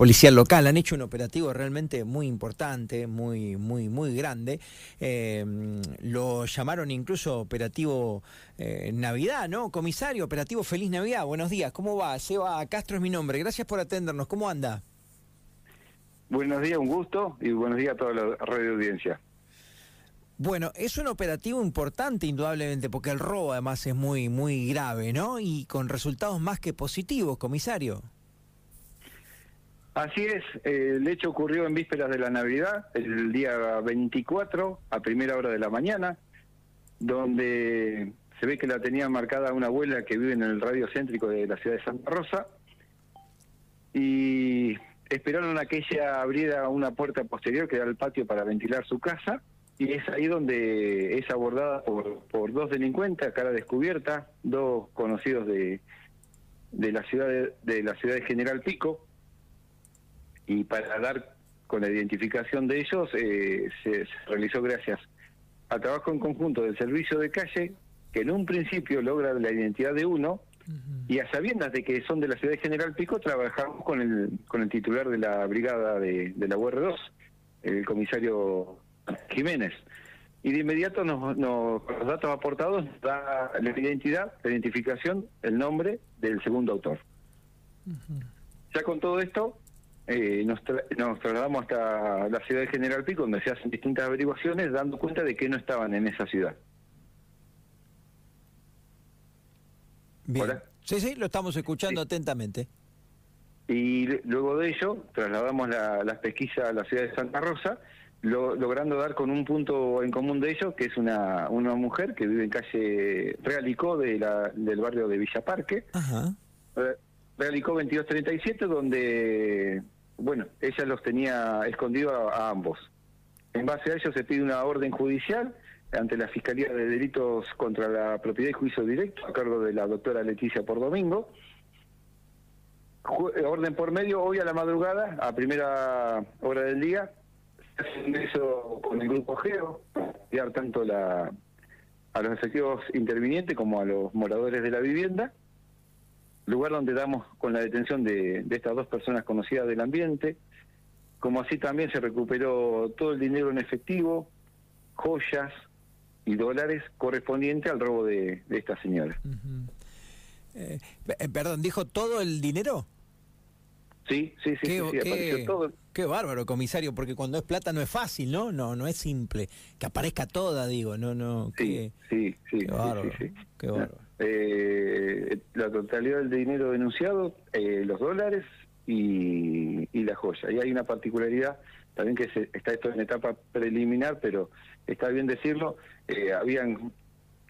policial local. Han hecho un operativo realmente muy importante, muy, muy, muy grande. Eh, lo llamaron incluso operativo eh, Navidad, ¿no? Comisario, operativo Feliz Navidad. Buenos días, ¿cómo va? Seba Castro es mi nombre. Gracias por atendernos. ¿Cómo anda? Buenos días, un gusto y buenos días a toda la radio audiencia. Bueno, es un operativo importante indudablemente porque el robo además es muy muy grave, ¿no? Y con resultados más que positivos, comisario. Así es, el hecho ocurrió en vísperas de la Navidad, el día 24 a primera hora de la mañana, donde se ve que la tenía marcada una abuela que vive en el radio céntrico de la ciudad de Santa Rosa y esperaron a que ella abriera una puerta posterior que da al patio para ventilar su casa y es ahí donde es abordada por, por dos delincuentes a cara descubierta, dos conocidos de, de la ciudad de, la ciudad de General Pico y para dar con la identificación de ellos eh, se, realizó gracias a trabajo en conjunto del servicio de calle que en un principio logra la identidad de uno y a sabiendas de que son de la ciudad de General Pico trabajamos con el con el titular de la brigada de, de la UR2 el comisario Jiménez. Y de inmediato nos, nos, los datos aportados da la identidad, la identificación, el nombre del segundo autor. Ya con todo esto, eh, nos, nos, trasladamos hasta la ciudad de General Pico, donde se hacen distintas averiguaciones, dando cuenta de que no estaban en esa ciudad. Bien. Sí, sí, lo estamos escuchando atentamente. Y luego de ello, trasladamos las pesquisas a la ciudad de Santa Rosa, logrando dar con un punto en común de ellos, que es una, una mujer que vive en calle Realicó de la, del barrio de Villa Parque. Ajá. Realicó 2237, donde, bueno, ella los tenía escondidos a, ambos. En base a ello se pide una orden judicial ante la Fiscalía de Delitos contra la Propiedad y Juicio Directo, a cargo de la doctora Leticia por domingo. Orden por medio, hoy a la madrugada, a primera hora del día, eso con el grupo GEO, guiar tanto a los efectivos intervinientes como a los moradores de la vivienda, lugar donde damos con la detención de, de estas dos personas conocidas del ambiente, como así también se recuperó todo el dinero en efectivo, joyas y dólares correspondientes al robo de, de esta señora. Eh, eh, perdón, ¿dijo todo el dinero? Sí, sí, sí, sí, apareció todo. Qué bárbaro, comisario, porque cuando es plata no es fácil, ¿no? No, no es simple. Que aparezca toda, digo, no, no. Sí, sí, sí. Qué bárbaro. Qué bárbaro. Eh, la totalidad del dinero denunciado, eh, los dólares y, y, la joya. Y hay una particularidad, también que se, está esto en etapa preliminar, pero está bien decirlo, eh, habían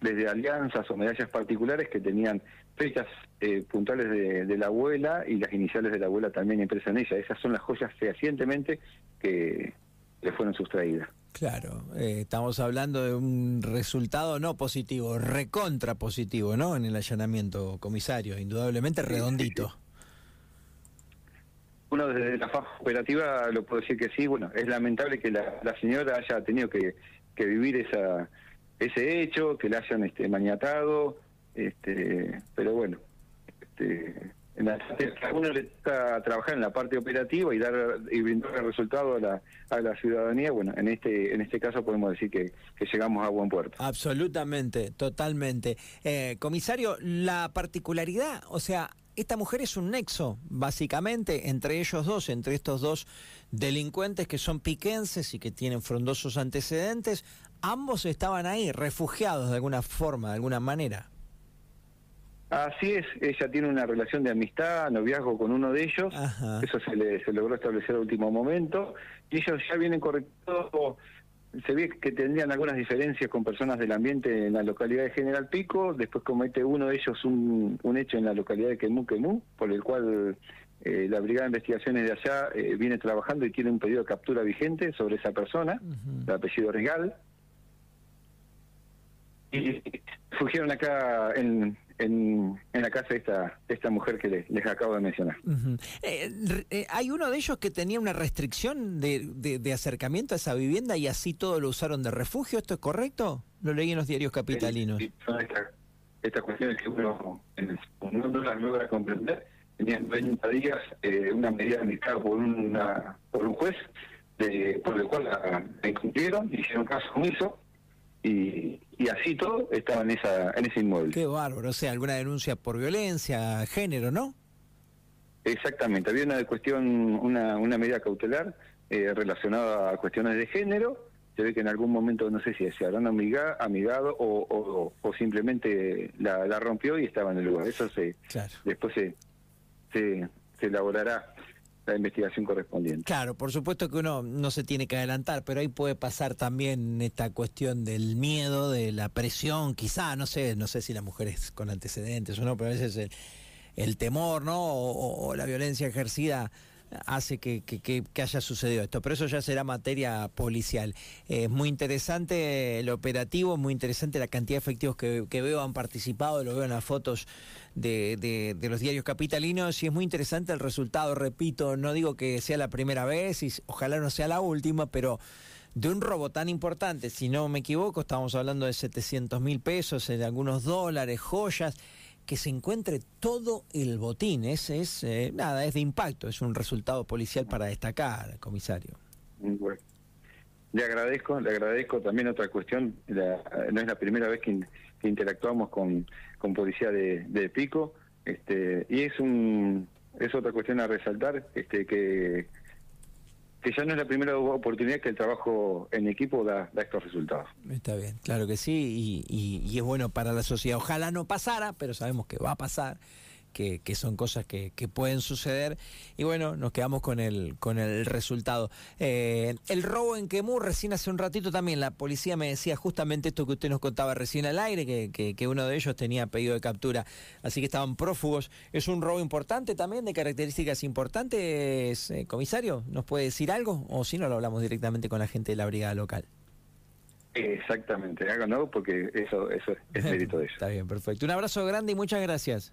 desde alianzas o medallas particulares que tenían fechas eh, puntuales de, la abuela y las iniciales de la abuela también impresas en ella. Esas son las joyas fehacientemente que le fueron sustraídas. Claro, eh, estamos hablando de un resultado no positivo, recontra positivo, ¿no? En el allanamiento, comisario, indudablemente redondito. Uno desde la faja operativa lo puedo decir que sí, bueno, es lamentable que la, señora haya tenido que, que vivir esa ese hecho, que le hayan este, maniatado, este, pero bueno, este, a uno le toca trabajar en la parte operativa y dar y brindar el resultado a la, a la ciudadanía. Bueno, en este en este caso podemos decir que, que llegamos a buen puerto. Absolutamente, totalmente. Eh, comisario, la particularidad, o sea, esta mujer es un nexo, básicamente, entre ellos dos, entre estos dos delincuentes que son piquenses y que tienen frondosos antecedentes. Ambos estaban ahí, refugiados de alguna forma, de alguna manera. Así es, ella tiene una relación de amistad, noviazgo con uno de ellos, eso se, le, se logró establecer al último momento, y ellos ya vienen correctos, se ve que tendrían algunas diferencias con personas del ambiente en la localidad de General Pico, después comete uno de ellos un, un hecho en la localidad de Quemú Quemú, por el cual eh, la Brigada de Investigaciones de allá eh, viene trabajando y tiene un pedido de captura vigente sobre esa persona, de apellido Regal, y fugieron acá en, en, la casa de esta, esta mujer que les, acabo de mencionar. Eh, eh, ¿Hay uno de ellos que tenía una restricción de, de, acercamiento a esa vivienda y así todo lo usaron de refugio? ¿Esto es correcto? Lo leí en los diarios capitalinos. Sí, son estas cuestiones que uno en no las logra comprender, tenían 20 días eh, una medida dictada por, una, por un juez, de, por el cual la, incumplieron, hicieron caso omiso, y, y así todo estaba en, esa, en ese inmueble. Qué bárbaro, o sea, alguna denuncia por violencia, género, ¿no? Exactamente, había una cuestión, una, una medida cautelar eh, relacionada a cuestiones de género, se ve que en algún momento, no sé si se habrán amigado o, o, simplemente la, la, rompió y estaba en el lugar. Eso se después se, se, se elaborará la investigación correspondiente. Claro, por supuesto que uno no se tiene que adelantar, pero ahí puede pasar también esta cuestión del miedo, de la presión, quizá, no sé, no sé si la mujer es con antecedentes o no, pero a veces el, el temor, ¿no? o la violencia ejercida hace que, que, haya sucedido esto, pero eso ya será materia policial. Es muy interesante el operativo, muy interesante la cantidad de efectivos que, veo han participado, lo veo en las fotos de, de, los diarios capitalinos y es muy interesante el resultado, repito, no digo que sea la primera vez y ojalá no sea la última, pero de un robo tan importante, si no me equivoco, estamos hablando de 700 mil pesos, en algunos dólares, joyas que se encuentre todo el botín. Es, es eh, nada, es de impacto, es un resultado policial para destacar, comisario. Bueno. Le agradezco, le agradezco también otra cuestión, no es la primera vez que, interactuamos con, con policía de, de, Pico, este, y es un es otra cuestión a resaltar, este, que que ya no es la primera oportunidad que el trabajo en equipo da, estos resultados. Está bien, claro que sí, y, es bueno para la sociedad. Ojalá no pasara, pero sabemos que va a pasar que, son cosas que, pueden suceder. Y bueno, nos quedamos con el, con el resultado. Eh, el robo en Quemú, recién hace un ratito también, la policía me decía justamente esto que usted nos contaba recién al aire, que, que, uno de ellos tenía pedido de captura, así que estaban prófugos. ¿Es un robo importante también, de características importantes, eh, comisario? ¿Nos puede decir algo? O si no, lo hablamos directamente con la gente de la brigada local. Exactamente, hago no porque eso, eso es mérito de eso. Está bien, perfecto. Un abrazo grande y muchas gracias.